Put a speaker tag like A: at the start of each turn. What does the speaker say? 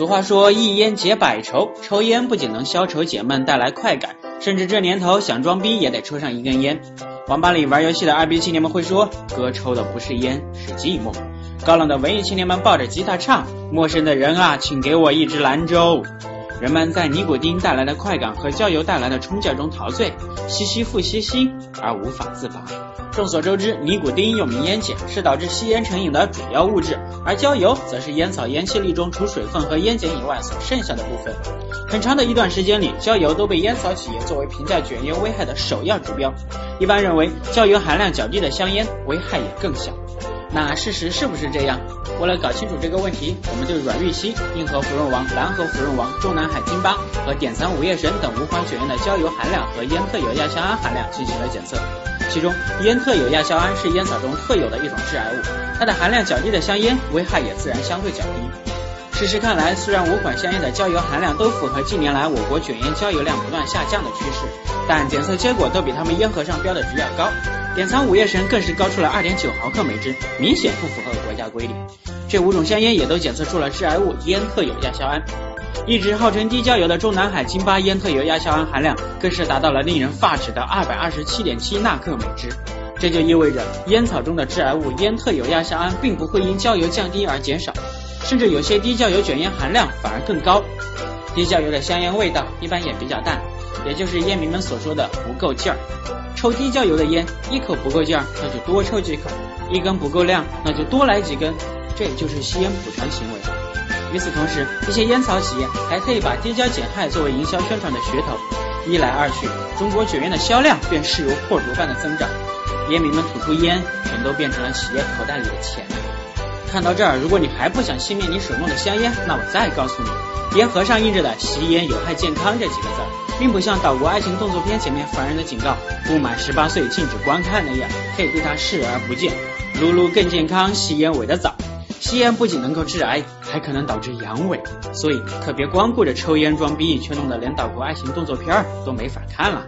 A: 俗话说一烟解百愁，抽烟不仅能消愁解闷带来快感，甚至这年头想装逼也得抽上一根烟。网吧里玩游戏的二逼青年们会说，哥抽的不是烟，是寂寞。高冷的文艺青年们抱着吉他唱，陌生的人啊，请给我一支兰州。人们在尼古丁带来的快感和焦油带来的冲劲中陶醉，吸吸复吸吸，而无法自拔。众所周知，尼古丁又名烟碱，是导致吸烟成瘾的主要物质，而焦油则是烟草烟气粒中除水分和烟碱以外所剩下的部分。很长的一段时间里，焦油都被烟草企业作为评价卷烟危害的首要指标。一般认为，焦油含量较低的香烟危害也更小。那事实是不是这样？为了搞清楚这个问题，我们对软玉溪、硬核芙蓉王、蓝河芙蓉王、中南海金巴和典藏午夜神等五款卷烟的焦油含量和烟特有亚硝胺含量进行了检测。其中，烟特有亚硝胺是烟草中特有的一种致癌物，它的含量较低的香烟危害也自然相对较低。事实看来，虽然五款香烟的焦油含量都符合近年来我国卷烟焦油量不断下降的趋势，但检测结果都比它们烟盒上标的值要高。典藏午夜神更是高出了二点九毫克每支，明显不符合国家规定。这五种香烟也都检测出了致癌物烟特有亚硝胺。一直号称低焦油的中南海金巴烟特有亚硝胺含量更是达到了令人发指的二百二十七点七纳克每支。这就意味着烟草中的致癌物烟特有亚硝胺并不会因焦油降低而减少，甚至有些低焦油卷烟含量反而更高。低焦油的香烟味道一般也比较淡，也就是烟民们所说的不够劲儿。抽低焦油的烟，一口不够劲儿，那就多抽几口；一根不够量，那就多来几根。这就是吸烟补偿行为。与此同时，一些烟草企业还特意把低焦减害作为营销宣传的噱头。一来二去，中国卷烟的销量便势如破竹般的增长。烟民们吐出烟，全都变成了企业口袋里的钱。看到这儿，如果你还不想熄灭你手中的香烟，那我再告诉你，烟盒上印着的“吸烟有害健康”这几个字。并不像岛国爱情动作片前面烦人的警告“不满十八岁禁止观看”那样，可以对它视而不见。撸撸更健康，吸烟尾的早。吸烟不仅能够致癌，还可能导致阳痿，所以可别光顾着抽烟装逼，却弄得连岛国爱情动作片都没法看了。